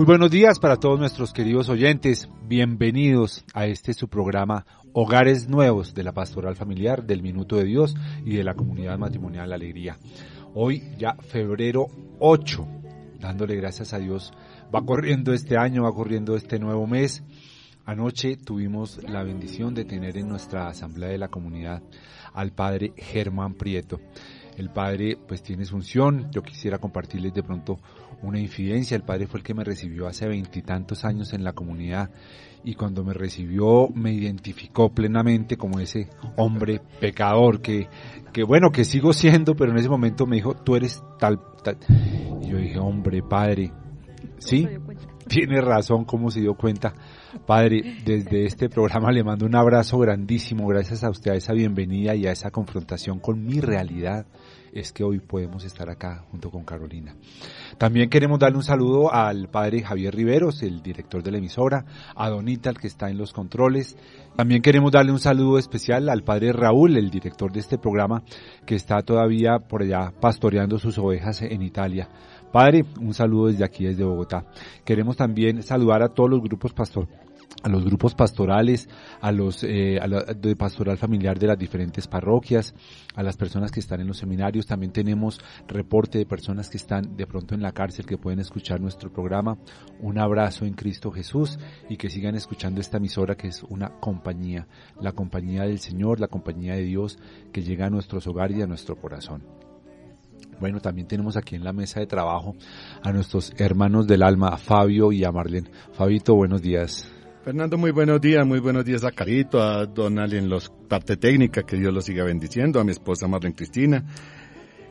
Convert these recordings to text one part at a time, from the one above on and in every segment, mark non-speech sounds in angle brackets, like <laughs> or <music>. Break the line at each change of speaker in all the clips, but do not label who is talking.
Muy buenos días para todos nuestros queridos oyentes. Bienvenidos a este su programa Hogares Nuevos de la Pastoral Familiar, del Minuto de Dios y de la Comunidad Matrimonial Alegría. Hoy ya febrero 8, dándole gracias a Dios. Va corriendo este año, va corriendo este nuevo mes. Anoche tuvimos la bendición de tener en nuestra asamblea de la comunidad al padre Germán Prieto. El padre pues tiene su unción. Yo quisiera compartirles de pronto una infidencia. El padre fue el que me recibió hace veintitantos años en la comunidad y cuando me recibió me identificó plenamente como ese hombre pecador que, que bueno, que sigo siendo, pero en ese momento me dijo, tú eres tal, tal. Y yo dije, hombre, padre, sí, tiene razón, como se dio cuenta. Padre, desde este programa le mando un abrazo grandísimo, gracias a usted a esa bienvenida y a esa confrontación con mi realidad es que hoy podemos estar acá junto con Carolina. También queremos darle un saludo al padre Javier Riveros, el director de la emisora, a Donita, el que está en los controles. También queremos darle un saludo especial al padre Raúl, el director de este programa, que está todavía por allá pastoreando sus ovejas en Italia. Padre, un saludo desde aquí, desde Bogotá. Queremos también saludar a todos los grupos pastor a los grupos pastorales, a los eh, de pastoral familiar de las diferentes parroquias, a las personas que están en los seminarios. También tenemos reporte de personas que están de pronto en la cárcel que pueden escuchar nuestro programa. Un abrazo en Cristo Jesús y que sigan escuchando esta emisora que es una compañía, la compañía del Señor, la compañía de Dios que llega a nuestros hogares y a nuestro corazón. Bueno, también tenemos aquí en la mesa de trabajo a nuestros hermanos del alma, a Fabio y a Marlene. Fabito, buenos días.
Fernando, muy buenos días, muy buenos días a Carito, a Donald en los parte técnica, que Dios los siga bendiciendo, a mi esposa Marlene Cristina,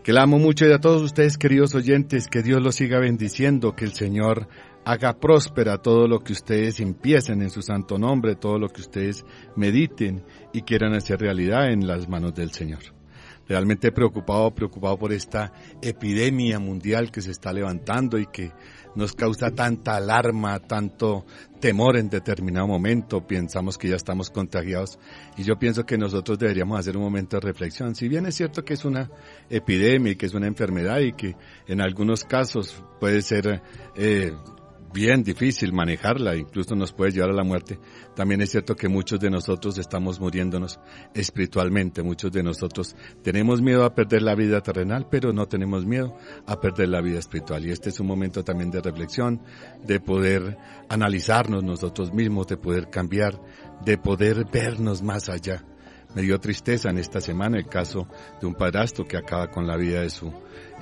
que la amo mucho y a todos ustedes queridos oyentes, que Dios los siga bendiciendo, que el Señor haga próspera todo lo que ustedes empiecen en su santo nombre, todo lo que ustedes mediten y quieran hacer realidad en las manos del Señor realmente preocupado, preocupado por esta epidemia mundial que se está levantando y que nos causa tanta alarma, tanto temor en determinado momento, pensamos que ya estamos contagiados y yo pienso que nosotros deberíamos hacer un momento de reflexión. Si bien es cierto que es una epidemia y que es una enfermedad y que en algunos casos puede ser eh, bien difícil manejarla, incluso nos puede llevar a la muerte. También es cierto que muchos de nosotros estamos muriéndonos espiritualmente, muchos de nosotros tenemos miedo a perder la vida terrenal, pero no tenemos miedo a perder la vida espiritual. Y este es un momento también de reflexión, de poder analizarnos nosotros mismos, de poder cambiar, de poder vernos más allá. Me dio tristeza en esta semana el caso de un padrastro que acaba con la vida de su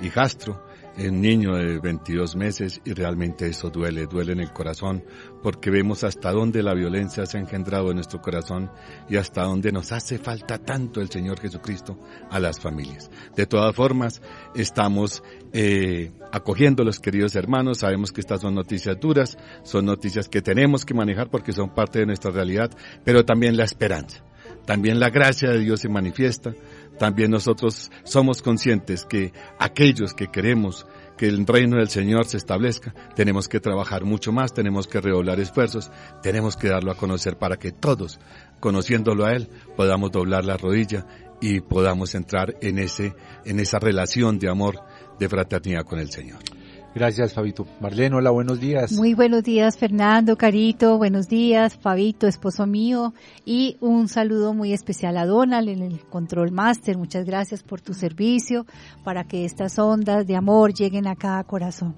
hijastro un niño de 22 meses y realmente eso duele, duele en el corazón porque vemos hasta dónde la violencia se ha engendrado en nuestro corazón y hasta dónde nos hace falta tanto el Señor Jesucristo a las familias. De todas formas, estamos eh, acogiendo los queridos hermanos, sabemos que estas son noticias duras, son noticias que tenemos que manejar porque son parte de nuestra realidad, pero también la esperanza. También la gracia de Dios se manifiesta, también nosotros somos conscientes que aquellos que queremos que el reino del Señor se establezca, tenemos que trabajar mucho más, tenemos que redoblar esfuerzos, tenemos que darlo a conocer para que todos, conociéndolo a Él, podamos doblar la rodilla y podamos entrar en ese, en esa relación de amor, de fraternidad con el Señor.
Gracias, Fabito. Marlene, hola, buenos días.
Muy buenos días, Fernando, Carito, buenos días, Fabito, esposo mío, y un saludo muy especial a Donald en el Control Master. Muchas gracias por tu servicio para que estas ondas de amor lleguen a cada corazón.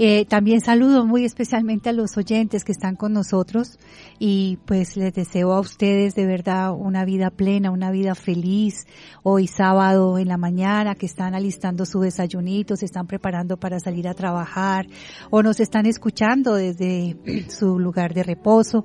Eh, también saludo muy especialmente a los oyentes que están con nosotros y pues les deseo a ustedes de verdad una vida plena, una vida feliz. Hoy sábado en la mañana que están alistando su desayunito, se están preparando para salir a trabajar o nos están escuchando desde <clears throat> su lugar de reposo.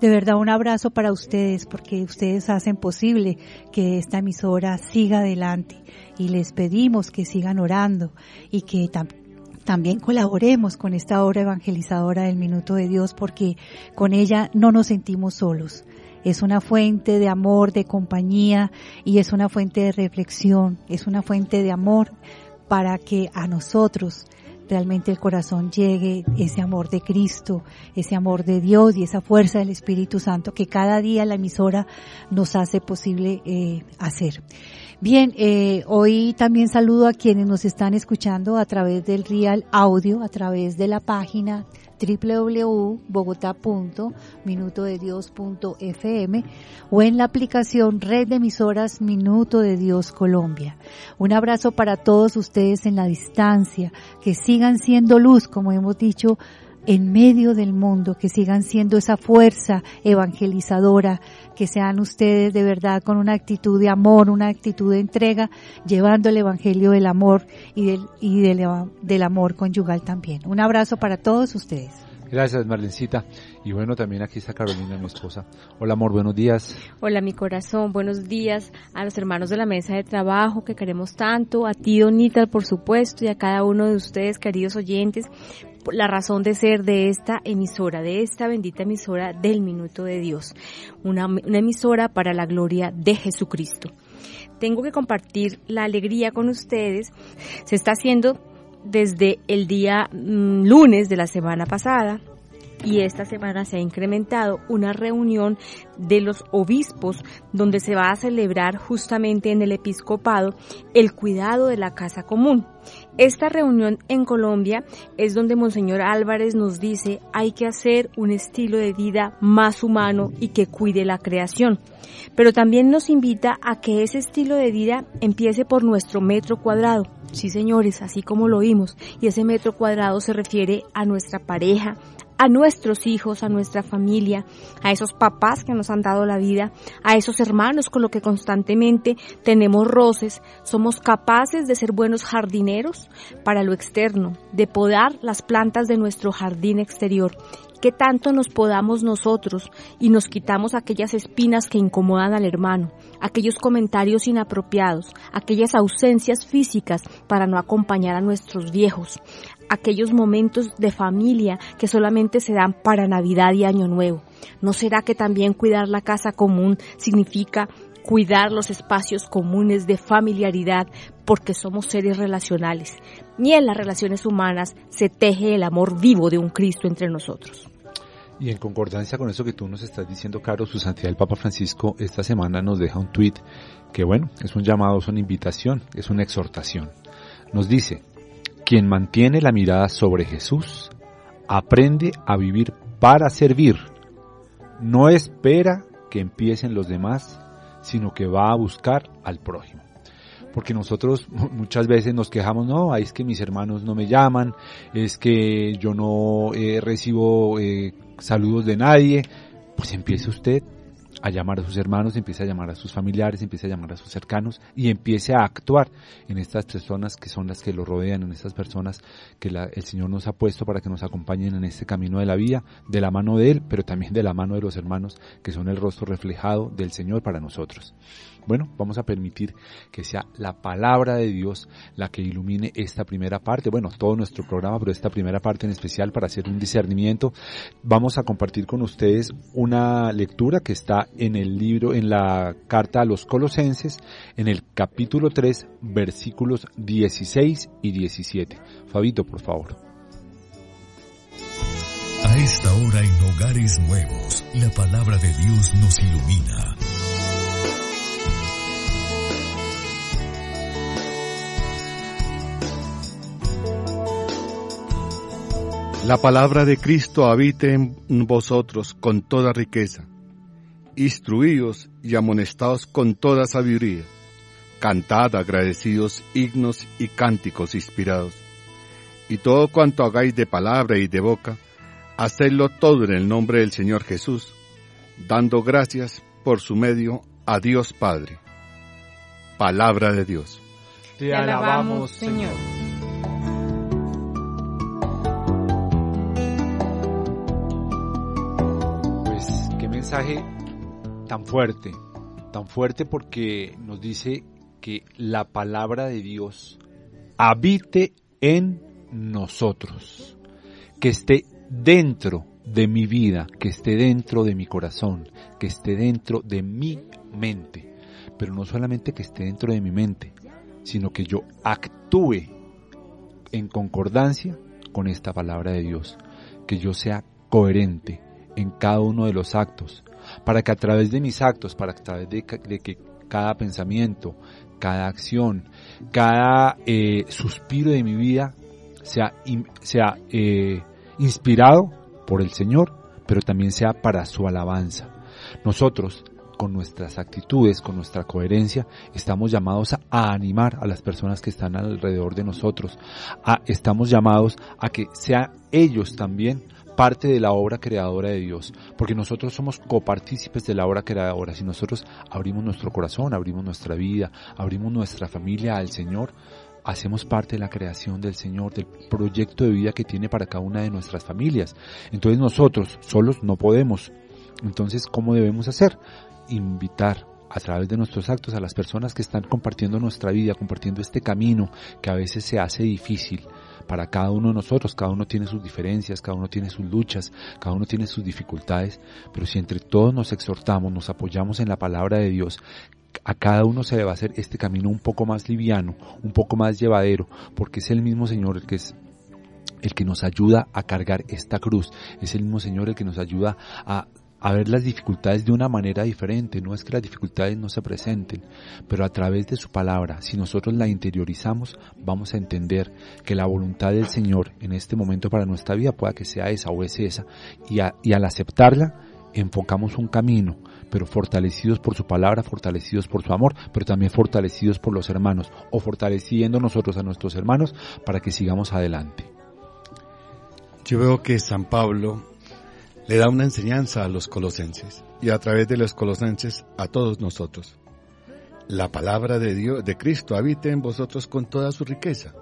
De verdad un abrazo para ustedes porque ustedes hacen posible que esta emisora siga adelante y les pedimos que sigan orando y que también también colaboremos con esta obra evangelizadora del Minuto de Dios porque con ella no nos sentimos solos. Es una fuente de amor, de compañía y es una fuente de reflexión, es una fuente de amor para que a nosotros realmente el corazón llegue ese amor de Cristo, ese amor de Dios y esa fuerza del Espíritu Santo que cada día la emisora nos hace posible eh, hacer. Bien, eh, hoy también saludo a quienes nos están escuchando a través del Real Audio, a través de la página www.bogotá.minutodedios.fm o en la aplicación Red de Emisoras Minuto de Dios Colombia. Un abrazo para todos ustedes en la distancia, que sigan siendo luz, como hemos dicho, en medio del mundo, que sigan siendo esa fuerza evangelizadora, que sean ustedes de verdad con una actitud de amor, una actitud de entrega, llevando el evangelio del amor y del, y del, del amor conyugal también. Un abrazo para todos ustedes.
Gracias, Marlencita. Y bueno, también aquí está Carolina, mi esposa. Hola, amor, buenos días.
Hola, mi corazón, buenos días a los hermanos de la mesa de trabajo que queremos tanto, a ti, Donita, por supuesto, y a cada uno de ustedes, queridos oyentes, la razón de ser de esta emisora, de esta bendita emisora del Minuto de Dios. Una, emisora para la gloria de Jesucristo. Tengo que compartir la alegría con ustedes. Se está haciendo desde el día mm, lunes de la semana pasada y esta semana se ha incrementado una reunión de los obispos donde se va a celebrar justamente en el episcopado el cuidado de la casa común. Esta reunión en Colombia es donde Monseñor Álvarez nos dice hay que hacer un estilo de vida más humano y que cuide la creación. Pero también nos invita a que ese estilo de vida empiece por nuestro metro cuadrado Sí, señores, así como lo oímos. Y ese metro cuadrado se refiere a nuestra pareja, a nuestros hijos, a nuestra familia, a esos papás que nos han dado la vida, a esos hermanos con los que constantemente tenemos roces, somos capaces de ser buenos jardineros para lo externo, de podar las plantas de nuestro jardín exterior. Que tanto nos podamos nosotros y nos quitamos aquellas espinas que incomodan al hermano, aquellos comentarios inapropiados, aquellas ausencias físicas para no acompañar a nuestros viejos, aquellos momentos de familia que solamente se dan para Navidad y Año Nuevo. ¿No será que también cuidar la casa común significa cuidar los espacios comunes de familiaridad porque somos seres relacionales. Ni en las relaciones humanas se teje el amor vivo de un Cristo entre nosotros.
Y en concordancia con eso que tú nos estás diciendo, Caro, su santidad el Papa Francisco esta semana nos deja un tuit que bueno, es un llamado, es una invitación, es una exhortación. Nos dice, quien mantiene la mirada sobre Jesús, aprende a vivir para servir. No espera que empiecen los demás, sino que va a buscar al prójimo porque nosotros muchas veces nos quejamos, no, es que mis hermanos no me llaman, es que yo no eh, recibo eh, saludos de nadie, pues empiece usted a llamar a sus hermanos, empiece a llamar a sus familiares, empiece a llamar a sus cercanos y empiece a actuar en estas personas que son las que lo rodean, en estas personas que el Señor nos ha puesto para que nos acompañen en este camino de la vida, de la mano de Él, pero también de la mano de los hermanos que son el rostro reflejado del Señor para nosotros. Bueno, vamos a permitir que sea la palabra de Dios la que ilumine esta primera parte, bueno, todo nuestro programa, pero esta primera parte en especial para hacer un discernimiento. Vamos a compartir con ustedes una lectura que está en el libro, en la carta a los colosenses, en el capítulo 3, versículos 16 y 17. Fabito, por favor.
A esta hora en Hogares Nuevos, la palabra de Dios nos ilumina.
La palabra de Cristo habite en vosotros con toda riqueza. Instruíos y amonestados con toda sabiduría. Cantad agradecidos himnos y cánticos inspirados. Y todo cuanto hagáis de palabra y de boca, hacedlo todo en el nombre del Señor Jesús, dando gracias por su medio a Dios Padre. Palabra de Dios.
Te alabamos, Señor.
Mensaje tan fuerte, tan fuerte porque nos dice que la palabra de Dios habite en nosotros, que esté dentro de mi vida, que esté dentro de mi corazón, que esté dentro de mi mente, pero no solamente que esté dentro de mi mente, sino que yo actúe en concordancia con esta palabra de Dios, que yo sea coherente, en cada uno de los actos, para que a través de mis actos, para que a través de, que cada pensamiento, cada acción, cada eh, suspiro de mi vida sea, sea eh, inspirado por el Señor, pero también sea para su alabanza. Nosotros, con nuestras actitudes, con nuestra coherencia, estamos llamados a, animar a las personas que están alrededor de nosotros. estamos llamados a que sea ellos también parte de la obra creadora de Dios, porque nosotros somos copartícipes de la obra creadora. Si nosotros abrimos nuestro corazón, abrimos nuestra vida, abrimos nuestra familia al Señor, hacemos parte de la creación del Señor, del proyecto de vida que tiene para cada una de nuestras familias. Entonces nosotros solos no podemos. Entonces, ¿cómo debemos hacer? Invitar a través de nuestros actos a las personas que están compartiendo nuestra vida, compartiendo este camino que a veces se hace difícil para cada uno de nosotros. Cada uno tiene sus diferencias, cada uno tiene sus luchas, cada uno tiene sus dificultades, pero si entre todos nos exhortamos, nos apoyamos en la palabra de Dios, a cada uno se le va a hacer este camino un poco más liviano, un poco más llevadero, porque es el mismo Señor el que es el que nos ayuda a cargar esta cruz, es el mismo Señor el que nos ayuda a, a ver las dificultades de una manera diferente, no es que las dificultades no se presenten, pero a través de su palabra, si nosotros la interiorizamos, vamos a entender que la voluntad del Señor en este momento para nuestra vida pueda que sea esa o es esa, y, y al aceptarla, enfocamos un camino, pero fortalecidos por su palabra, fortalecidos por su amor, pero también fortalecidos por los hermanos, o fortaleciendo nosotros a nuestros hermanos para que sigamos adelante.
Yo veo que San Pablo le da una enseñanza a los colosenses y a través de los colosenses a todos nosotros. La palabra de Dios, de Cristo, habite en vosotros con toda su riqueza.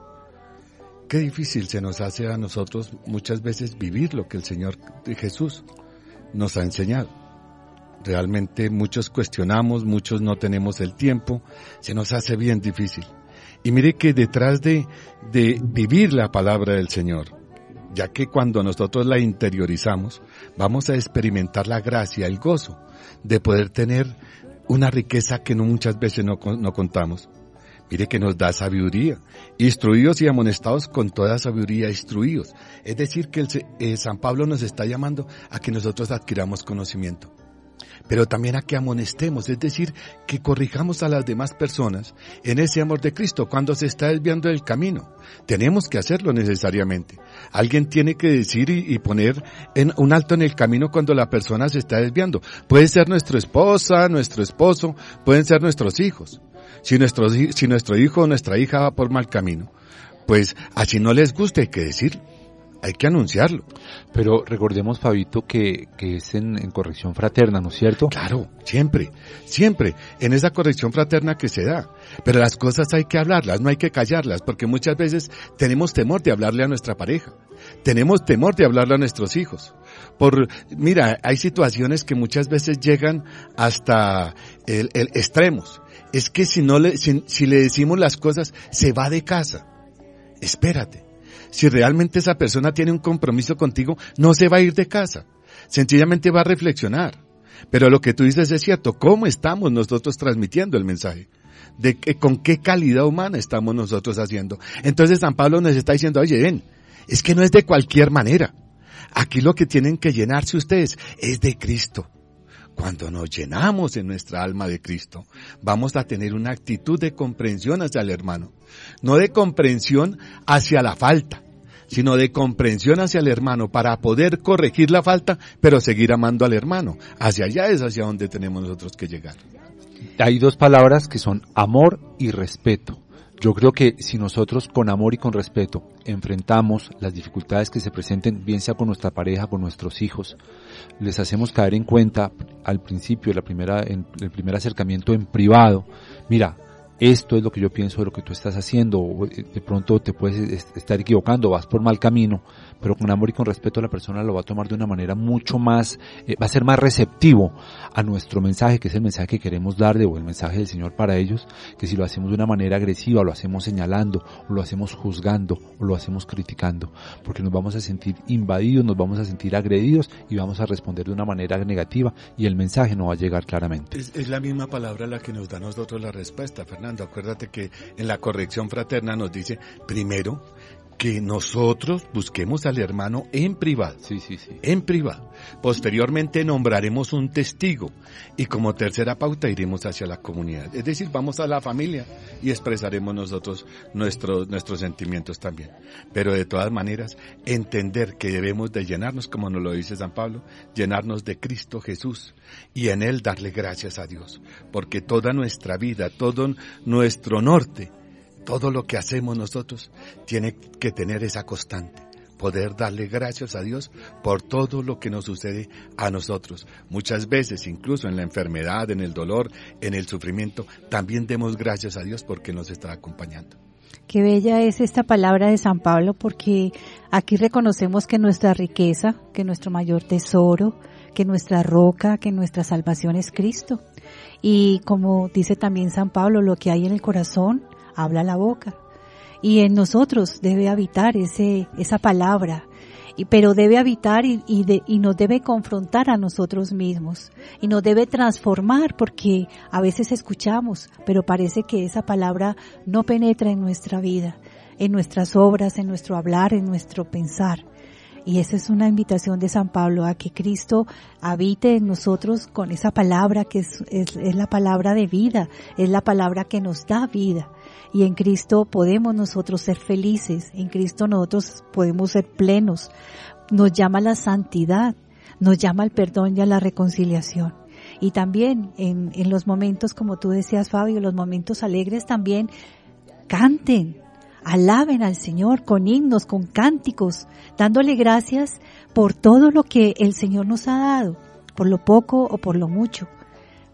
Qué difícil se nos hace a nosotros muchas veces vivir lo que el Señor Jesús nos ha enseñado. Realmente muchos cuestionamos, muchos no tenemos el tiempo, se nos hace bien difícil. Y mire que detrás de, de vivir la palabra del Señor, ya que cuando nosotros la interiorizamos, vamos a experimentar la gracia, el gozo de poder tener una riqueza que no muchas veces no, no contamos. Mire que nos da sabiduría, instruidos y amonestados con toda sabiduría, instruidos. Es decir, que el, eh, San Pablo nos está llamando a que nosotros adquiramos conocimiento pero también a que amonestemos, es decir, que corrijamos a las demás personas en ese amor de Cristo cuando se está desviando del camino. Tenemos que hacerlo necesariamente. Alguien tiene que decir y, poner en un alto en el camino cuando la persona se está desviando. Puede ser nuestra esposa, nuestro esposo, pueden ser nuestros hijos. Si nuestro, si nuestro hijo o nuestra hija va por mal camino, pues así no les guste, hay que decir hay que anunciarlo.
Pero recordemos, Fabito, que, que es en, corrección fraterna, ¿no es cierto?
Claro, siempre, siempre, en esa corrección fraterna que se da. Pero las cosas hay que hablarlas, no hay que callarlas, porque muchas veces tenemos temor de hablarle a nuestra pareja, tenemos temor de hablarle a nuestros hijos. Por, mira, hay situaciones que muchas veces llegan hasta el, el extremos. Es que si no le, si le decimos las cosas, se va de casa. Espérate si realmente esa persona tiene un compromiso contigo, no se va a ir de casa. Sencillamente va a reflexionar. Pero lo que tú dices es cierto. ¿Cómo estamos nosotros transmitiendo el mensaje? De que, con qué calidad humana estamos nosotros haciendo. Entonces San Pablo nos está diciendo, oye, ven, es que no es de cualquier manera. Aquí lo que tienen que llenarse ustedes es de Cristo. Cuando nos llenamos en nuestra alma de Cristo, vamos a tener una actitud de comprensión hacia el hermano. No de comprensión hacia la falta, sino de comprensión hacia el hermano para poder corregir la falta, pero seguir amando al hermano. Hacia allá es hacia donde tenemos nosotros que llegar.
Hay dos palabras que son amor y respeto. Yo creo que si nosotros con amor y con respeto enfrentamos las dificultades que se presenten, bien sea con nuestra pareja, con nuestros hijos, les hacemos caer en cuenta al principio, la primera, el primer acercamiento en privado, mira, esto es lo que yo pienso de lo que tú estás haciendo, eh, de pronto te puedes estar equivocando, vas por mal camino, pero con amor y con respeto la persona lo va a tomar de una manera mucho más, eh, va a ser más receptivo a nuestro mensaje, que es el mensaje que queremos darle o el mensaje del Señor para ellos, que si lo hacemos de una manera agresiva, lo hacemos señalando, o lo hacemos juzgando, o lo hacemos criticando, porque nos vamos a sentir invadidos, nos vamos a sentir agredidos y vamos a responder de una manera negativa y el mensaje no va a llegar claramente.
Es, es la misma palabra la que nos da a nosotros la respuesta, Fernando. Acuérdate que en la corrección fraterna nos dice, primero, que nosotros busquemos al hermano en privado.
Sí, sí, sí.
En privado. Posteriormente nombraremos un testigo y como tercera pauta iremos hacia la comunidad. Es decir, vamos a la familia y expresaremos nosotros nuestros, nuestros sentimientos también. Pero de todas maneras, entender que debemos de llenarnos, como nos lo dice San Pablo, llenarnos de Cristo Jesús y en Él darle gracias a Dios. Porque toda nuestra vida, todo nuestro norte, todo lo que hacemos nosotros tiene que tener esa constante, poder darle gracias a Dios por todo lo que nos sucede a nosotros. Muchas veces, incluso en la enfermedad, en el dolor, en el sufrimiento, también demos gracias a Dios porque nos está acompañando.
Qué bella es esta palabra de San Pablo porque aquí reconocemos que nuestra riqueza, que nuestro mayor tesoro, que nuestra roca, que nuestra salvación es Cristo. Y como dice también San Pablo, lo que hay en el corazón, habla la boca. Y en nosotros debe habitar ese, esa palabra, y, pero debe habitar y, y, y, nos debe confrontar a nosotros mismos y nos debe transformar porque a veces escuchamos, pero parece que esa palabra no penetra en nuestra vida, en nuestras obras, en nuestro hablar, en nuestro pensar. Y esa es una invitación de San Pablo a que Cristo habite en nosotros con esa palabra que es, la palabra de vida, es la palabra que nos da vida y en Cristo podemos nosotros ser felices, en Cristo nosotros podemos ser plenos. Nos llama la santidad, nos llama al perdón y a la reconciliación. Y también en, en los momentos, como tú decías Fabio, los momentos alegres también, canten, alaben al Señor con himnos, con cánticos, dándole gracias por todo lo que el Señor nos ha dado, por lo poco o por lo mucho.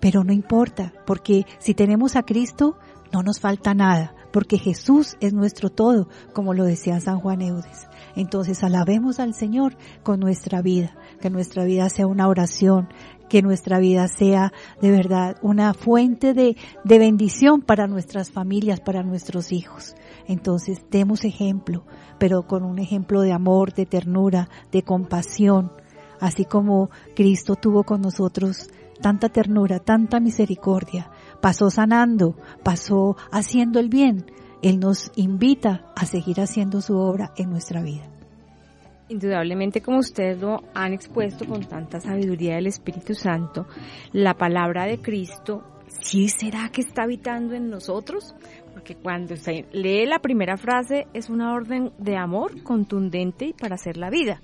Pero no importa, porque si tenemos a Cristo, no nos falta nada, porque Jesús es nuestro todo, como lo decía San Juan Eudes. Entonces alabemos al Señor con nuestra vida, que nuestra vida sea una oración, que nuestra vida sea de verdad una fuente de, de bendición para nuestras familias, para nuestros hijos. Entonces demos ejemplo, pero con un ejemplo de amor, de ternura, de compasión, así como Cristo tuvo con nosotros tanta ternura, tanta misericordia, pasó sanando, pasó haciendo el bien. Él nos invita a seguir haciendo su obra en nuestra vida.
Indudablemente, como ustedes lo han expuesto con tanta sabiduría del Espíritu Santo, la palabra de Cristo, ¿sí será que está habitando en nosotros? Porque cuando se lee la primera frase es una orden de amor contundente para hacer la vida.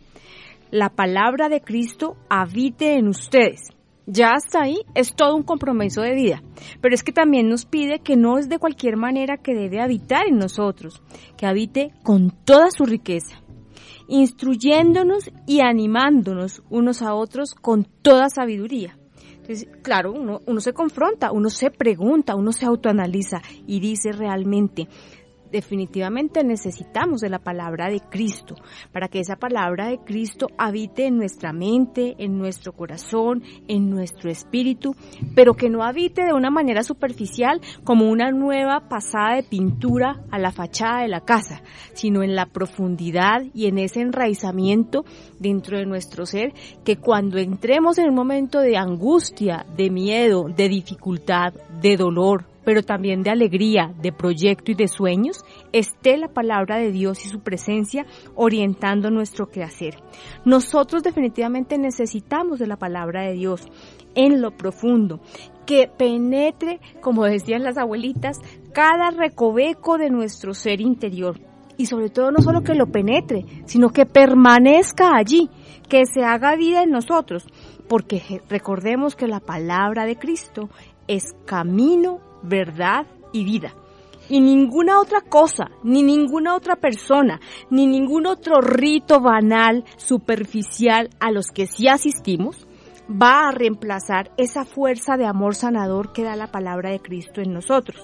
La palabra de Cristo habite en ustedes. Ya hasta ahí es todo un compromiso de vida. Pero es que también nos pide que no es de cualquier manera que debe habitar en nosotros, que habite con toda su riqueza, instruyéndonos y animándonos unos a otros con toda sabiduría. Entonces, claro, uno, uno se confronta, uno se pregunta, uno se autoanaliza y dice realmente, definitivamente necesitamos de la palabra de Cristo, para que esa palabra de Cristo habite en nuestra mente, en nuestro corazón, en nuestro espíritu, pero que no habite de una manera superficial como una nueva pasada de pintura a la fachada de la casa, sino en la profundidad y en ese enraizamiento dentro de nuestro ser, que cuando entremos en un momento de angustia, de miedo, de dificultad, de dolor, pero también de alegría, de proyecto y de sueños, esté la palabra de Dios y su presencia orientando nuestro quehacer. Nosotros definitivamente necesitamos de la palabra de Dios en lo profundo, que penetre, como decían las abuelitas, cada recoveco de nuestro ser interior. Y sobre todo no solo que lo penetre, sino que permanezca allí, que se haga vida en nosotros, porque recordemos que la palabra de Cristo es camino, verdad y vida. Y ninguna otra cosa, ni ninguna otra persona, ni ningún otro rito banal, superficial a los que sí asistimos, va a reemplazar esa fuerza de amor sanador que da la palabra de Cristo en nosotros.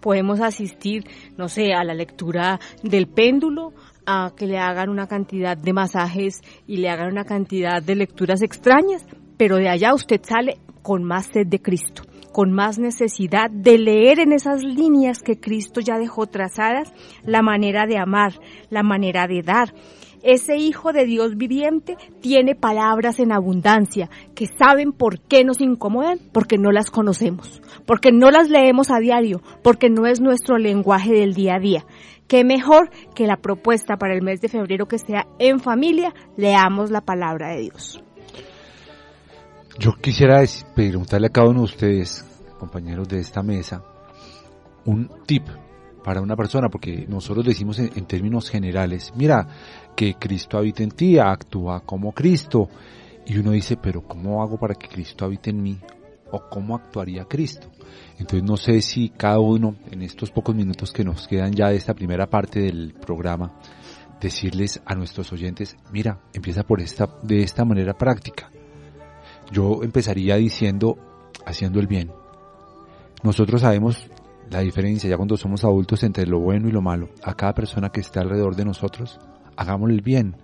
Podemos asistir, no sé, a la lectura del péndulo, a que le hagan una cantidad de masajes y le hagan una cantidad de lecturas extrañas, pero de allá usted sale con más sed de Cristo con más necesidad de leer en esas líneas que Cristo ya dejó trazadas la manera de amar, la manera de dar. Ese Hijo de Dios viviente tiene palabras en abundancia que saben por qué nos incomodan, porque no las conocemos, porque no las leemos a diario, porque no es nuestro lenguaje del día a día qué mejor que la propuesta para el mes de febrero que sea en familia, leamos la palabra de Dios.
Yo quisiera preguntarle a cada uno de ustedes, compañeros de esta mesa, un tip para una persona, porque nosotros decimos en, en, términos generales, mira, que Cristo habita en ti, actúa como Cristo. Y uno dice, pero ¿cómo hago para que Cristo habite en mí? ¿O cómo actuaría Cristo? Entonces no sé si cada uno, en estos pocos minutos que nos quedan ya de esta primera parte del programa, decirles a nuestros oyentes, mira, empieza por esta, de esta manera práctica. Yo empezaría diciendo, haciendo el bien. Nosotros sabemos la diferencia ya cuando somos adultos entre lo bueno y lo malo. A cada persona que está alrededor de nosotros, hagámosle el bien.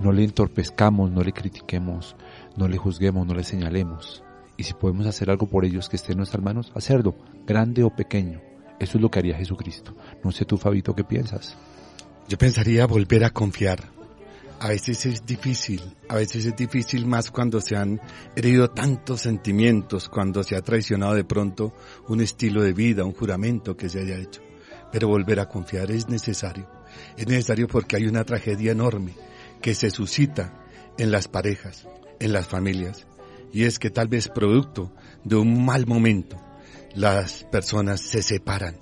No le entorpezcamos, no le critiquemos, no le juzguemos, no le señalemos. Y si podemos hacer algo por ellos que esté en nuestras manos, hacerlo, grande o pequeño. Eso es lo que haría Jesucristo. No sé tú, Fabito, ¿qué piensas?
Yo pensaría volver a confiar. A veces es difícil, a veces es difícil más cuando se han herido tantos sentimientos, cuando se ha traicionado de pronto un estilo de vida, un juramento que se haya hecho. Pero volver a confiar es necesario. Es necesario porque hay una tragedia enorme que se suscita en las parejas, en las familias, y es que tal vez producto de un mal momento, las personas se separan,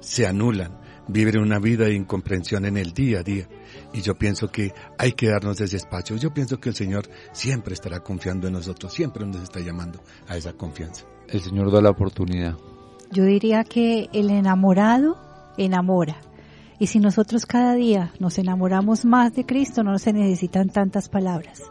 se anulan, viven una vida de incomprensión en el día a día. Y yo pienso que hay que darnos ese espacio. Yo pienso que el Señor siempre estará confiando en nosotros, siempre nos está llamando a esa confianza.
El Señor da la oportunidad.
Yo diría que el enamorado enamora. Y si nosotros cada día nos enamoramos más de Cristo, no se necesitan tantas palabras,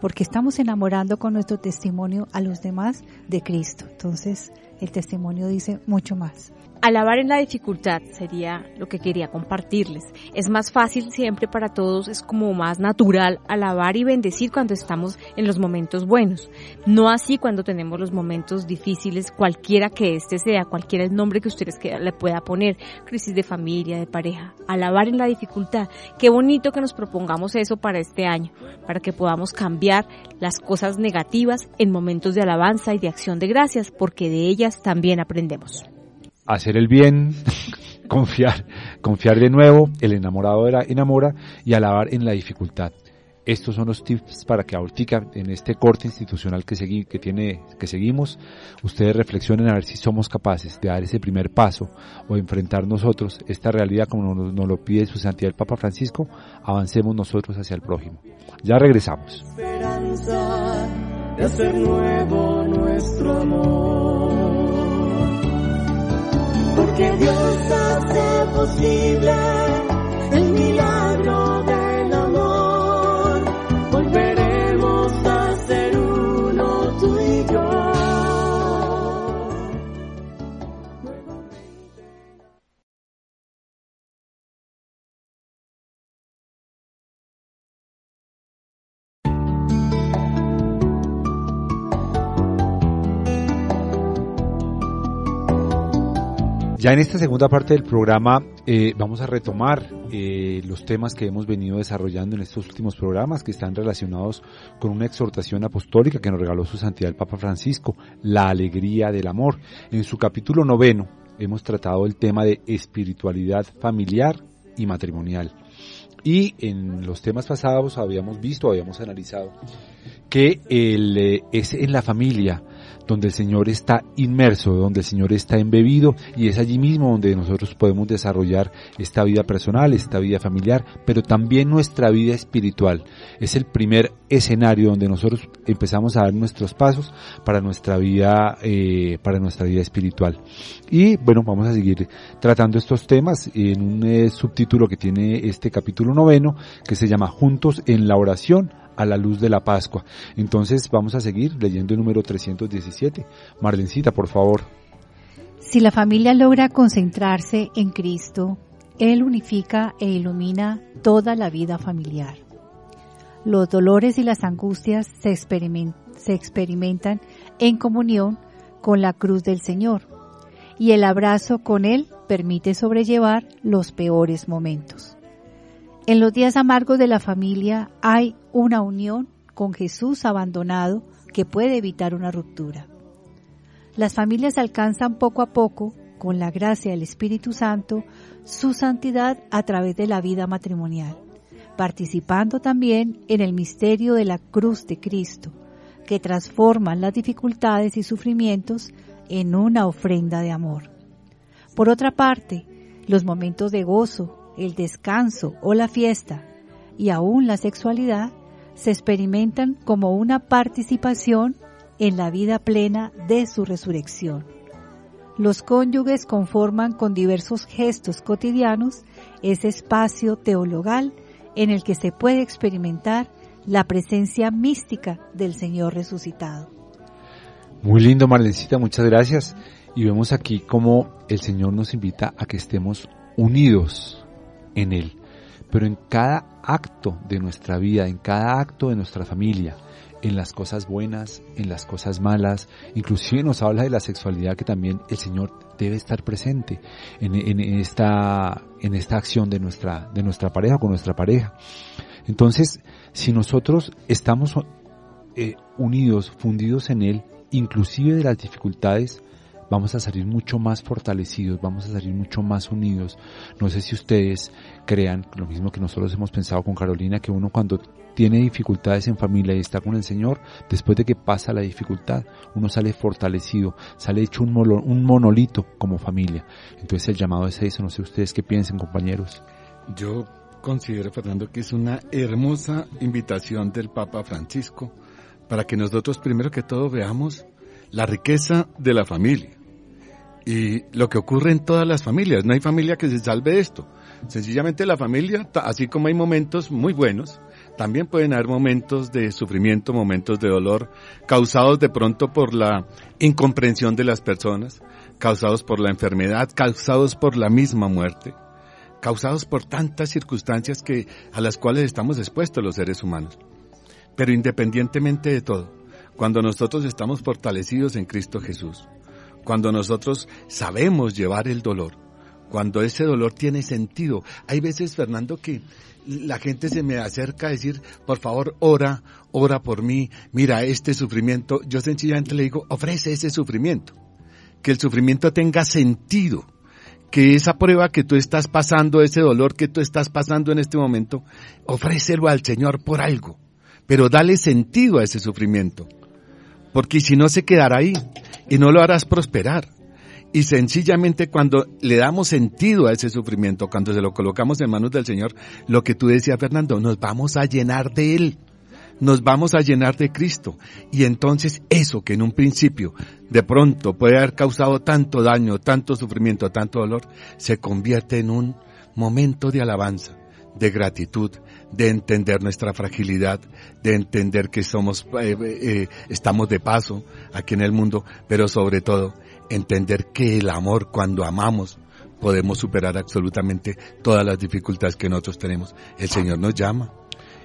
porque estamos enamorando con nuestro testimonio a los demás de Cristo. Entonces, el testimonio dice mucho más.
Alabar en la dificultad sería lo que quería compartirles. Es más fácil siempre para todos, es como más natural alabar y bendecir cuando estamos en los momentos buenos. No así cuando tenemos los momentos difíciles, cualquiera que este sea, cualquiera el nombre que ustedes le pueda poner, crisis de familia, de pareja. Alabar en la dificultad. Qué bonito que nos propongamos eso para este año, para que podamos cambiar las cosas negativas en momentos de alabanza y de acción de gracias, porque de ellas también aprendemos
hacer el bien, <laughs> confiar, confiar de nuevo, el enamorado era enamora y alabar en la dificultad. Estos son los tips para que ahorita en este corte institucional que, segui, que, tiene, que seguimos, ustedes reflexionen a ver si somos capaces de dar ese primer paso o enfrentar nosotros esta realidad como nos, nos lo pide su santidad el Papa Francisco, avancemos nosotros hacia el prójimo. Ya regresamos.
Esperanza de hacer nuevo nuestro amor porque Dios hace posible
Ya en esta segunda parte del programa eh, vamos a retomar eh, los temas que hemos venido desarrollando en estos últimos programas que están relacionados con una exhortación apostólica que nos regaló su santidad el Papa Francisco, la alegría del amor. En su capítulo noveno hemos tratado el tema de espiritualidad familiar y matrimonial. Y en los temas pasados habíamos visto, habíamos analizado que eh, es en la familia donde el Señor está inmerso, donde el Señor está embebido y es allí mismo donde nosotros podemos desarrollar esta vida personal, esta vida familiar, pero también nuestra vida espiritual. Es el primer escenario donde nosotros empezamos a dar nuestros pasos para nuestra vida, eh, para nuestra vida espiritual. Y bueno, vamos a seguir tratando estos temas en un eh, subtítulo que tiene este capítulo noveno que se llama Juntos en la oración a la luz de la Pascua. Entonces vamos a seguir leyendo el número 317. Marlencita, por favor.
Si la familia logra concentrarse en Cristo, Él unifica e ilumina toda la vida familiar. Los dolores y las angustias se, se experimentan en comunión con la cruz del Señor y el abrazo con Él permite sobrellevar los peores momentos. En los días amargos de la familia hay una unión con Jesús abandonado que puede evitar una ruptura. Las familias alcanzan poco a poco con la gracia del Espíritu Santo, su santidad a través de la vida matrimonial, participando también en el misterio de la cruz de Cristo, que transforma las dificultades y sufrimientos en una ofrenda de amor. Por otra parte, los momentos de gozo, el descanso o la fiesta, y aún la sexualidad, se experimentan como una participación en la vida plena de su resurrección. Los cónyuges conforman con diversos gestos cotidianos ese espacio teologal en el que se puede experimentar la presencia mística del Señor resucitado.
Muy lindo, Marlencita, muchas gracias. Y vemos aquí cómo el Señor nos invita a que estemos unidos en Él, pero en cada acto de nuestra vida, en cada acto de nuestra familia, en las cosas buenas, en las cosas malas, inclusive nos habla de la sexualidad que también el Señor debe estar presente en, esta, en esta acción de nuestra, de nuestra pareja con nuestra pareja. Entonces, si nosotros estamos eh, unidos, fundidos en Él, inclusive de las dificultades, vamos a salir mucho más fortalecidos, vamos a salir mucho más unidos. No sé si ustedes crean lo mismo que nosotros hemos pensado con Carolina, que uno cuando tiene dificultades en familia y está con el Señor, después de que pasa la dificultad, uno sale fortalecido, sale hecho un, un monolito como familia. Entonces el llamado es eso, no sé ustedes qué piensen compañeros.
Yo considero, Fernando, que es una hermosa invitación del Papa Francisco para que nosotros primero que todo veamos la riqueza de la familia y lo que ocurre en todas las familias. No hay familia que se salve de esto. Sencillamente la familia, así como hay momentos muy buenos, también pueden haber momentos de sufrimiento, momentos de dolor, causados de pronto por la incomprensión de las personas, causados por la enfermedad, causados por la misma muerte, causados por tantas circunstancias que, a las cuales estamos expuestos los seres humanos. Pero independientemente de todo, cuando nosotros estamos fortalecidos en Cristo Jesús, cuando nosotros sabemos llevar el dolor, cuando ese dolor tiene sentido. Hay veces, Fernando, que la gente se me acerca a decir, por favor, ora, ora por mí, mira este sufrimiento. Yo sencillamente le digo, ofrece ese sufrimiento. Que el sufrimiento tenga sentido. Que esa prueba que tú estás pasando, ese dolor que tú estás pasando en este momento, ofrécelo al Señor por algo. Pero dale sentido a ese sufrimiento. Porque si no se quedará ahí y no lo harás prosperar. Y sencillamente cuando le damos sentido a ese sufrimiento, cuando se lo colocamos en manos del Señor, lo que tú decías, Fernando, nos vamos a llenar de Él. Nos vamos a llenar de Cristo. Y entonces eso que en un principio de pronto puede haber causado tanto daño, tanto sufrimiento, tanto dolor, se convierte en un momento de alabanza, de gratitud, de entender nuestra fragilidad, de entender que somos, eh, eh, estamos de paso aquí en el mundo, pero sobre todo entender que el amor cuando amamos podemos superar absolutamente todas las dificultades que nosotros tenemos. El Señor nos llama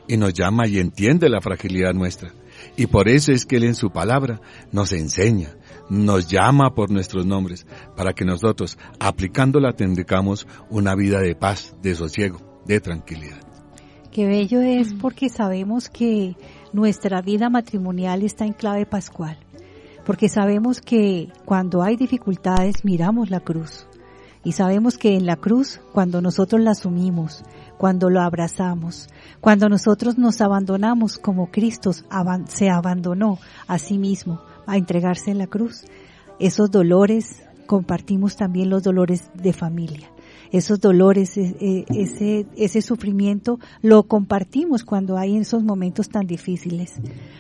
y nos llama y entiende la fragilidad nuestra. Y por eso es que Él en su palabra nos enseña, nos llama por nuestros nombres, para que nosotros, aplicándola, tengamos una vida de paz, de sosiego, de tranquilidad.
Qué bello es porque sabemos que nuestra vida matrimonial está en clave pascual porque sabemos que cuando hay dificultades miramos la cruz y sabemos que en la cruz, cuando nosotros la asumimos, cuando lo abrazamos, cuando nosotros nos abandonamos como Cristo se abandonó a sí mismo a entregarse en la cruz, esos dolores compartimos también los dolores de familia esos dolores, e, e, ese, sufrimiento, lo compartimos cuando hay esos momentos tan difíciles.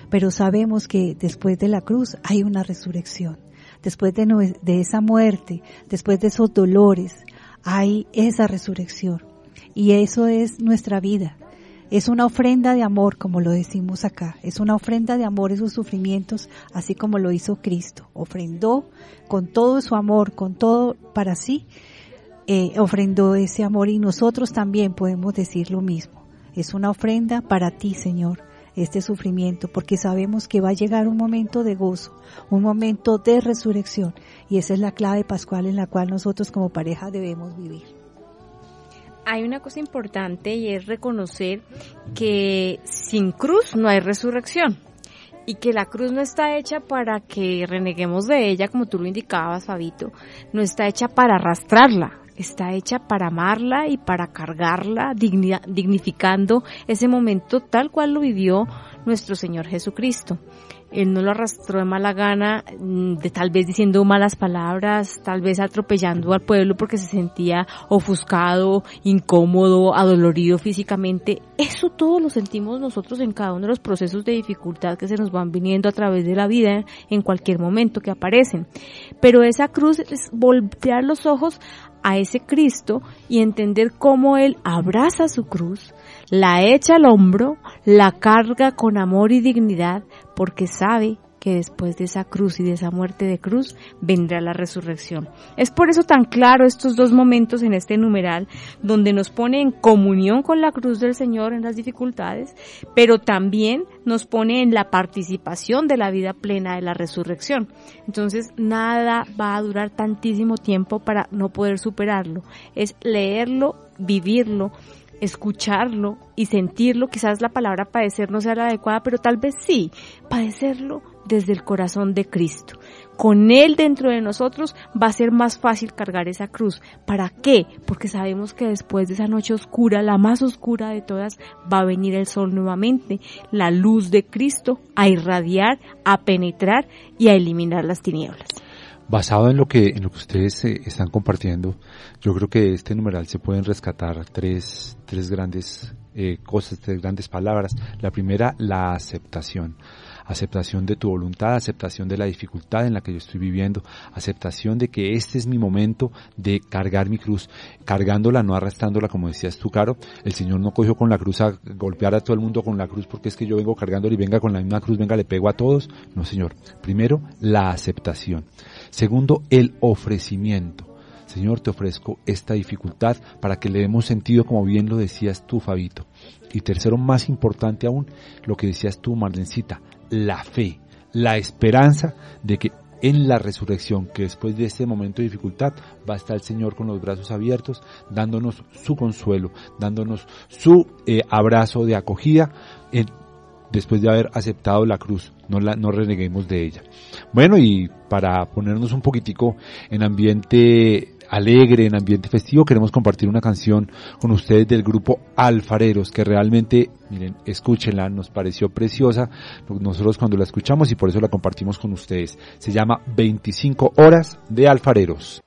Pero sabemos que después de la cruz hay una resurrección. Después de, de esa muerte, después de esos dolores, hay esa resurrección. Y eso es nuestra vida. Es una ofrenda de amor, como lo decimos acá. Es una ofrenda de amor esos sufrimientos, así como lo hizo Cristo. Ofrendó con todo su amor, con todo para sí, eh, ofrendó ese amor y nosotros también podemos decir lo mismo. Es una ofrenda para ti, Señor, este sufrimiento, porque sabemos que va a llegar un momento de gozo, un momento de resurrección, y esa es la clave pascual en la cual nosotros como pareja debemos vivir.
Hay una cosa importante y es reconocer que sin cruz no hay resurrección. y que la cruz no está hecha para que reneguemos de ella, como tú lo indicabas, Fabito, no está hecha para arrastrarla, está hecha para amarla y para cargarla, digni- dignificando ese momento tal cual lo vivió nuestro Señor Jesucristo. Él no lo arrastró de mala gana, mm, de tal vez diciendo malas palabras, tal vez atropellando al pueblo porque se sentía ofuscado, incómodo, adolorido físicamente. Eso todo lo sentimos nosotros en cada uno de los procesos de dificultad que se nos van viniendo a través de la vida en cualquier momento que aparecen. Pero esa cruz es voltear los ojos a ese Cristo y entender cómo Él abraza su cruz, la echa al hombro, la carga con amor y dignidad, porque sabe que después de esa cruz y de esa muerte de cruz vendrá la resurrección. Es por eso tan claro estos dos momentos en este numeral, donde nos pone en comunión con la cruz del Señor en las dificultades, pero también nos pone en la participación de la vida plena de la resurrección. Entonces nada va a durar tantísimo tiempo para no poder superarlo. Es leerlo, vivirlo, escucharlo y sentirlo. Quizás la palabra padecer no sea la adecuada, pero tal vez sí, padecerlo desde el corazón de Cristo. Con Él dentro de nosotros va a ser más fácil cargar esa cruz. ¿Para qué? Porque sabemos que después de esa noche oscura, la más oscura de todas, va a venir el sol nuevamente, la luz de Cristo a irradiar, a penetrar y a eliminar las tinieblas.
Basado en lo que, en lo que ustedes eh, están compartiendo, yo creo que de este numeral se pueden rescatar tres, tres grandes eh, cosas, tres grandes palabras. La primera, la aceptación. Aceptación de tu voluntad, aceptación de la dificultad en la que yo estoy viviendo, aceptación de que este es mi momento de cargar mi cruz, cargándola, no arrastrándola, como decías tú, Caro. El Señor no cogió con la cruz a golpear a todo el mundo con la cruz porque es que yo vengo cargándola y venga con la misma cruz, venga, le pego a todos. No, Señor. Primero, la aceptación. Segundo, el ofrecimiento. Señor, te ofrezco esta dificultad para que le demos sentido, como bien lo decías tú, Fabito. Y tercero, más importante aún, lo que decías tú, Marlencita, la fe, la esperanza de que en la resurrección, que después de este momento de dificultad va a estar el Señor con los brazos abiertos, dándonos su consuelo, dándonos su eh, abrazo de acogida, en- después de haber aceptado la cruz, no la, no reneguemos de ella. Bueno, y para ponernos un poquitico en ambiente alegre, en ambiente festivo, queremos compartir una canción con ustedes del grupo Alfareros, que realmente, miren, escúchenla, nos pareció preciosa nosotros cuando la escuchamos y por eso la compartimos con ustedes. Se llama 25 horas de Alfareros.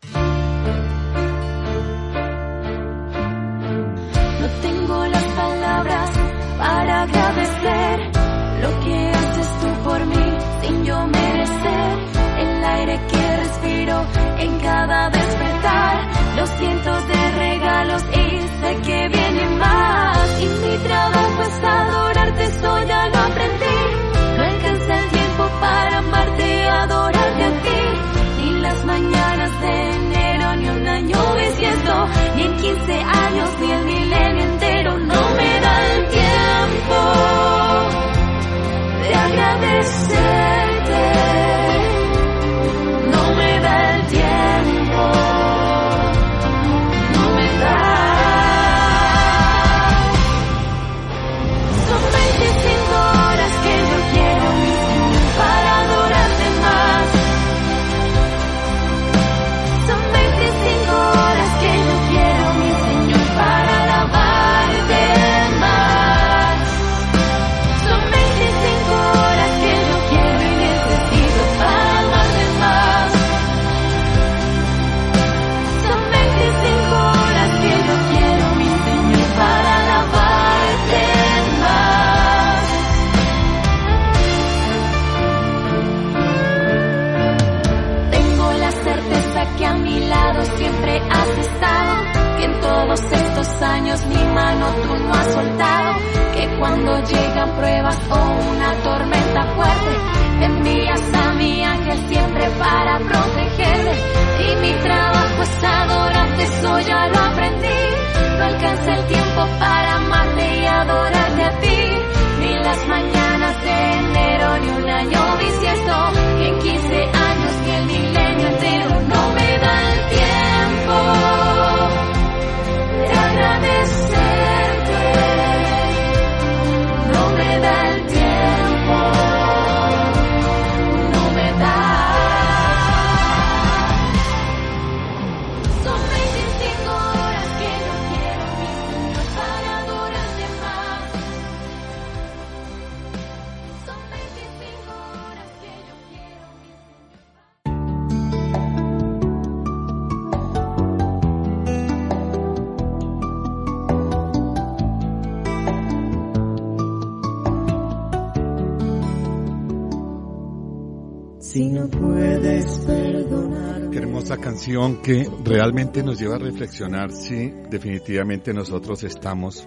Que realmente nos lleva a reflexionar si definitivamente nosotros estamos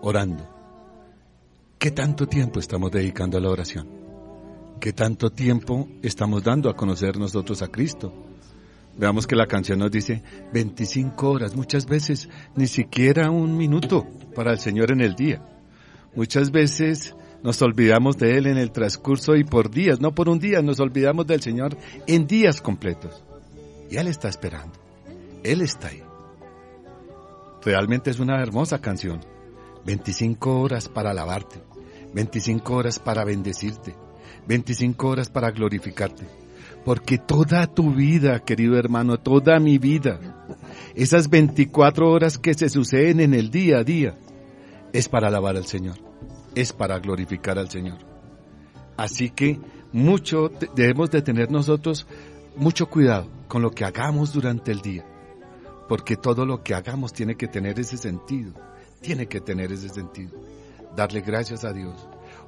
orando. ¿Qué tanto tiempo estamos dedicando a la oración? ¿Qué tanto tiempo estamos dando a conocer nosotros a Cristo? Veamos que la canción nos dice 25 horas, muchas veces ni siquiera un minuto para el Señor en el día. Muchas veces nos olvidamos de Él en el transcurso y por días, no por un día, nos olvidamos del Señor en días completos. Y Él está esperando. Él está ahí. Realmente es una hermosa canción. 25 horas para alabarte, 25 horas para bendecirte, 25 horas para glorificarte. Porque toda tu vida, querido hermano, toda mi vida, esas 24 horas que se suceden en el día a día, es para alabar al Señor es para glorificar al Señor. Así que mucho debemos de tener nosotros mucho cuidado con lo que hagamos durante el día, porque todo lo que hagamos tiene que tener ese sentido, tiene que tener ese sentido. Darle gracias a Dios.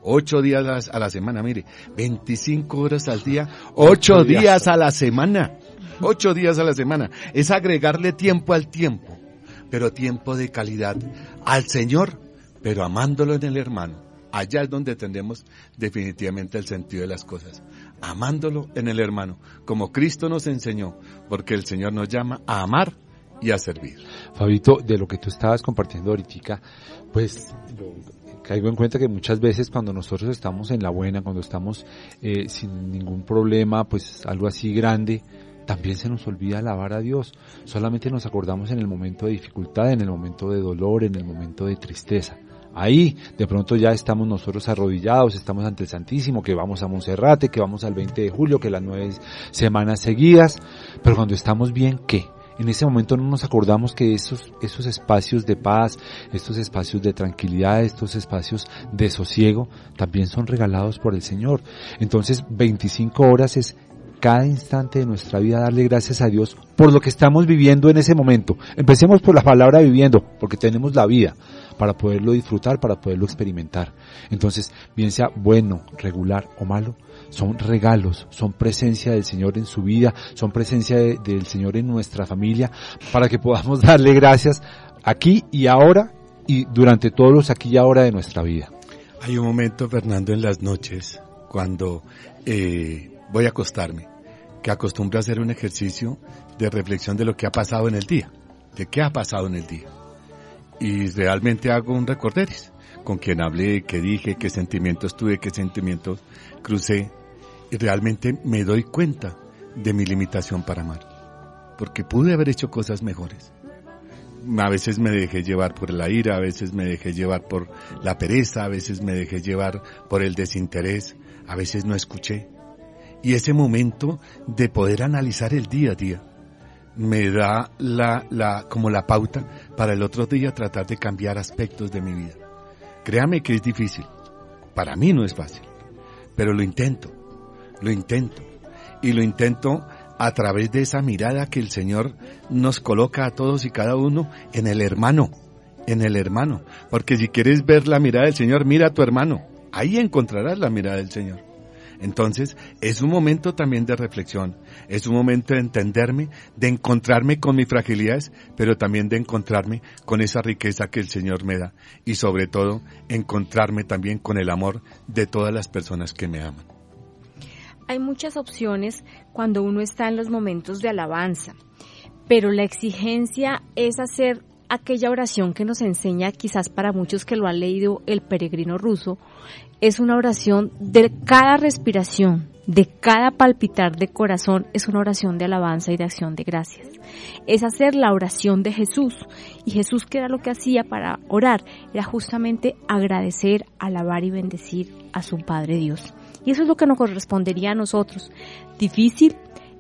Ocho días a la semana, mire, 25 horas al día, ocho días a la semana, ocho días a la semana. Es agregarle tiempo al tiempo, pero tiempo de calidad al Señor pero amándolo en el hermano. Allá es donde tendemos definitivamente el sentido de las cosas. Amándolo en el hermano, como Cristo nos enseñó, porque el Señor nos llama a amar y a servir.
Fabito, de lo que tú estabas compartiendo ahorita, pues caigo en cuenta que muchas veces cuando nosotros estamos en la buena, cuando estamos eh, sin ningún problema, pues algo así grande, también se nos olvida alabar a Dios. Solamente nos acordamos en el momento de dificultad, en el momento de dolor, en el momento de tristeza. Ahí de pronto ya estamos nosotros arrodillados, estamos ante el Santísimo, que vamos a Monserrate, que vamos al 20 de julio, que las nueve semanas seguidas, pero cuando estamos bien, ¿qué? En ese momento no nos acordamos que esos, esos espacios de paz, estos espacios de tranquilidad, estos espacios de sosiego, también son regalados por el Señor. Entonces, 25 horas es cada instante de nuestra vida darle gracias a Dios por lo que estamos viviendo en ese momento. Empecemos por la palabra viviendo, porque tenemos la vida para poderlo disfrutar, para poderlo experimentar. Entonces, bien sea bueno, regular o malo, son regalos, son presencia del Señor en su vida, son presencia del Señor en nuestra familia, para que podamos <laughs> darle gracias aquí y ahora y durante todos los aquí y ahora de nuestra vida.
Hay un momento, Fernando, en las noches, cuando eh, voy a acostarme, que acostumbro a hacer un ejercicio de reflexión de lo que ha pasado en el día, de qué ha pasado en el día y realmente hago un recorderis con quien hablé, qué dije, qué sentimientos tuve, qué sentimientos crucé y realmente me doy cuenta de mi limitación para amar, porque pude haber hecho cosas mejores. A veces me dejé llevar por la ira, a veces me dejé llevar por la pereza, a veces me dejé llevar por el desinterés, a veces no escuché. Y ese momento de poder analizar el día a día, me da la, la, como la pauta para el otro día tratar de cambiar aspectos de mi vida. Créame que es difícil. Para mí no es fácil. Pero lo intento. Lo intento. Y lo intento a través de esa mirada que el Señor nos coloca a todos y cada uno en el hermano. En el hermano. Porque si quieres ver la mirada del Señor, mira a tu hermano. Ahí encontrarás la mirada del Señor. Entonces, es un momento también de reflexión, es un momento de entenderme, de encontrarme con mis fragilidades, pero también de encontrarme con esa riqueza que el Señor me da y sobre todo encontrarme también con el amor de todas las personas que me aman.
Hay muchas opciones cuando uno está en los momentos de alabanza, pero la exigencia es hacer aquella oración que nos enseña quizás para muchos que lo han leído el peregrino ruso, es una oración de cada respiración, de cada palpitar de corazón, es una oración de alabanza y de acción de gracias. Es hacer la oración de Jesús. Y Jesús, ¿qué era lo que hacía para orar? Era justamente agradecer, alabar y bendecir a su Padre Dios. Y eso es lo que nos correspondería a nosotros. Difícil,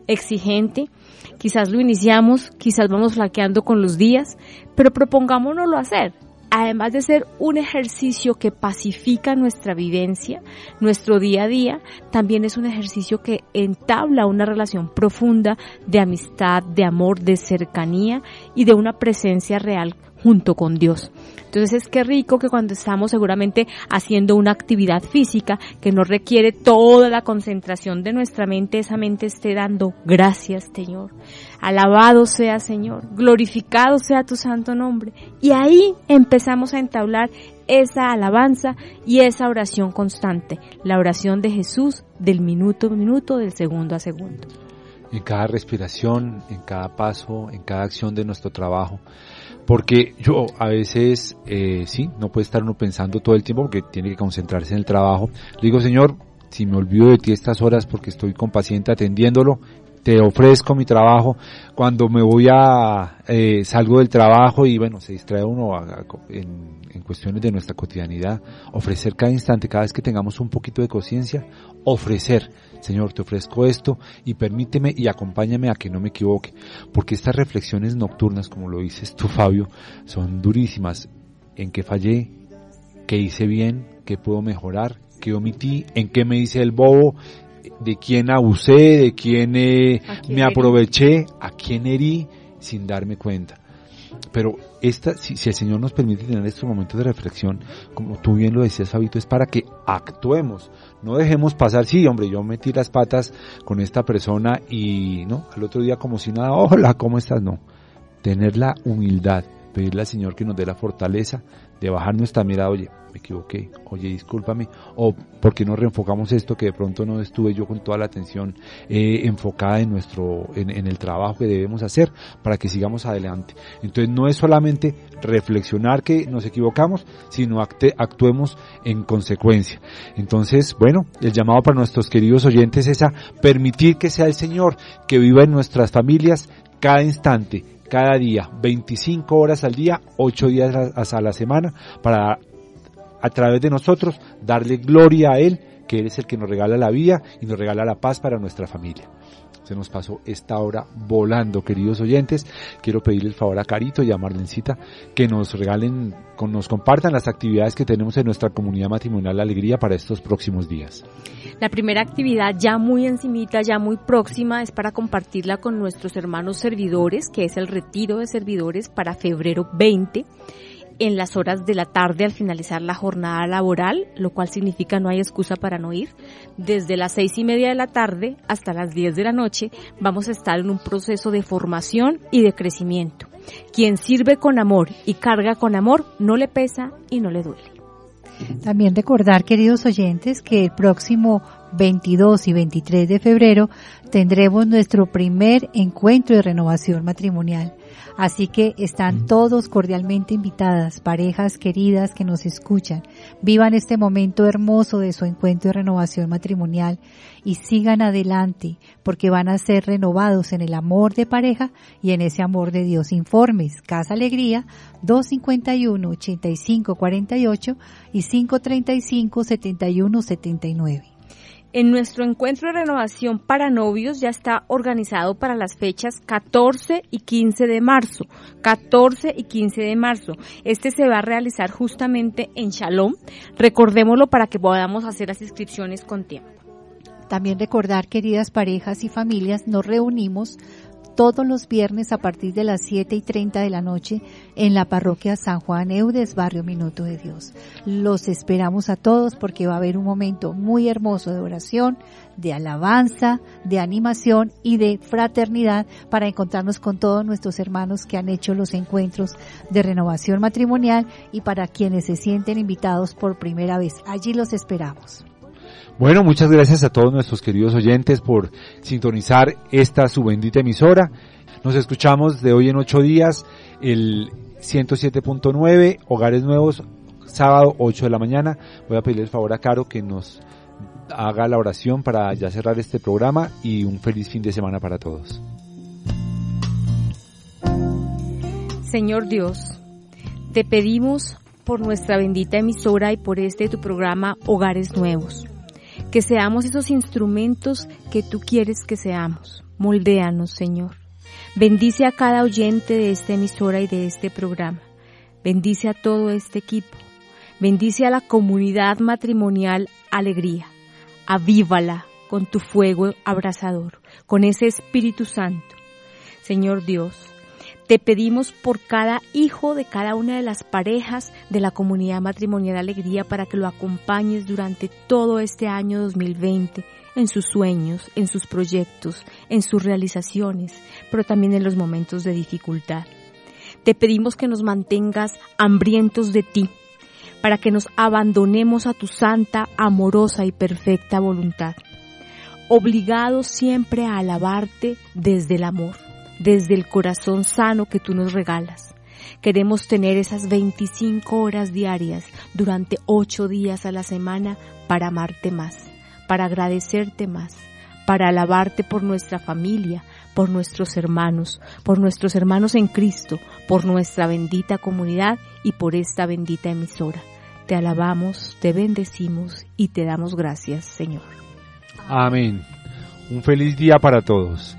exigente, quizás lo iniciamos, quizás vamos flaqueando con los días, pero propongámonoslo hacer además de ser un ejercicio que pacifica nuestra vivencia, nuestro día a día, también es un ejercicio que entabla una relación profunda de amistad, de amor, de cercanía y de una presencia real junto con Dios. Entonces es que rico que cuando estamos seguramente haciendo una actividad física que no requiere toda la concentración de nuestra mente, esa mente esté dando gracias, Señor. Alabado sea, Señor. Glorificado sea tu santo nombre. Y ahí empezamos a entablar esa alabanza y esa oración constante, la oración de Jesús del minuto a minuto, del segundo a segundo.
En cada respiración, en cada paso, en cada acción de nuestro trabajo, porque yo a veces, eh, sí, no puede estar uno pensando todo el tiempo porque tiene que concentrarse en el trabajo. Le digo, Señor, si me olvido de ti estas horas porque estoy con paciente atendiéndolo, te ofrezco mi trabajo. Cuando me voy a, eh, salgo del trabajo y bueno, se distrae uno en, en cuestiones de nuestra cotidianidad, ofrecer cada instante, cada vez que tengamos un poquito de conciencia, ofrecer Señor, te ofrezco esto y permíteme y acompáñame a que no me equivoque, porque estas reflexiones nocturnas, como lo dices tú, Fabio, son durísimas. ¿En qué fallé? ¿Qué hice bien? ¿Qué puedo mejorar? ¿Qué omití? ¿En qué me hice el bobo? ¿De quién abusé? ¿De quién eh, me aproveché? ¿A quién herí? Sin darme cuenta. Pero esta, si, el Señor nos permite tener estos momentos de reflexión, como tú bien lo decías, Fabito, es para que actuemos. No dejemos pasar, sí, hombre, yo metí las patas con esta persona y, no, al otro día como si nada, hola, ¿cómo estás? No. Tener la humildad, pedirle al Señor que nos dé la fortaleza de bajar nuestra mirada, oye, me equivoqué, oye, discúlpame, o porque no reenfocamos esto que de pronto no estuve yo con toda la atención eh, enfocada en nuestro, en, el trabajo que debemos hacer para que sigamos adelante. Entonces no es solamente reflexionar que nos equivocamos, sino actuemos en consecuencia. Entonces, bueno, el llamado para nuestros queridos oyentes es a permitir que sea el Señor que viva en nuestras familias cada instante, cada día, 25 horas al día, 8 días a la semana, para a través de nosotros darle gloria a Él, que Él es el que nos regala la vida y nos regala la paz para nuestra familia. Se nos pasó esta hora volando, queridos oyentes. Quiero pedirle el favor a Carito y a Marlencita que nos regalen, nos compartan las actividades que tenemos en nuestra comunidad matrimonial La Alegría para estos próximos días.
La primera actividad ya muy encimita, ya muy próxima, es para compartirla con nuestros hermanos servidores, que es el retiro de servidores para febrero 20 en las horas de la tarde al finalizar la jornada laboral, lo cual significa no hay excusa para no ir. Desde las seis y media de la tarde hasta las diez de la noche vamos a estar en un proceso de formación y de crecimiento. Quien sirve con amor y carga con amor no le pesa y no le duele.
También recordar, queridos oyentes, que el próximo 22 y 23 de febrero tendremos nuestro primer encuentro de renovación matrimonial. Así que están todos cordialmente invitadas, parejas queridas que nos escuchan. Vivan este momento hermoso de su encuentro de renovación matrimonial y sigan adelante porque van a ser renovados en el amor de pareja y en ese amor de Dios. Informes, Casa Alegría, 251-8548 y 535-7179
en nuestro encuentro de renovación para novios ya está organizado para las fechas 14 y 15 de marzo. 14 y 15 de marzo. Este se va a realizar justamente en Shalom. Recordémoslo para que podamos hacer las inscripciones con tiempo.
También recordar, queridas parejas y familias, nos reunimos todos los viernes a partir de las 7 y 30 de la noche en la parroquia San Juan Eudes, barrio Minuto de Dios. Los esperamos a todos porque va a haber un momento muy hermoso de oración, de alabanza, de animación y de fraternidad para encontrarnos con todos nuestros hermanos que han hecho los encuentros de renovación matrimonial y para quienes se sienten invitados por primera vez. Allí los esperamos.
Bueno, muchas gracias a todos nuestros queridos oyentes por sintonizar esta su bendita emisora. Nos escuchamos de hoy en ocho días, el 107.9, Hogares Nuevos, sábado 8 de la mañana. Voy a pedirle el favor a Caro que nos haga la oración para ya cerrar este programa y un feliz fin de semana para todos.
Señor Dios, te pedimos por nuestra bendita emisora y por este tu programa Hogares Nuevos que seamos esos instrumentos que tú quieres que seamos. Moldéanos, Señor. Bendice a cada oyente de esta emisora y de este programa. Bendice a todo este equipo. Bendice a la comunidad matrimonial Alegría. Avívala con tu fuego abrasador, con ese Espíritu Santo. Señor Dios, Te pedimos por cada hijo de cada una de las parejas de la comunidad matrimonial Alegría para que lo acompañes durante todo este año 2020 en sus sueños, en sus proyectos, en sus realizaciones, pero también en los momentos de dificultad. Te pedimos que nos mantengas hambrientos de ti, para que nos abandonemos a tu santa, amorosa y perfecta voluntad, obligados siempre a alabarte desde el amor desde el corazón sano que tú nos regalas. Queremos tener esas 25 horas diarias durante 8 días a la semana para amarte más, para agradecerte más, para alabarte por nuestra familia, por nuestros hermanos, por nuestros hermanos en Cristo, por nuestra bendita comunidad y por esta bendita emisora. Te alabamos, te bendecimos y te damos gracias, Señor.
Amén. Un feliz día para todos.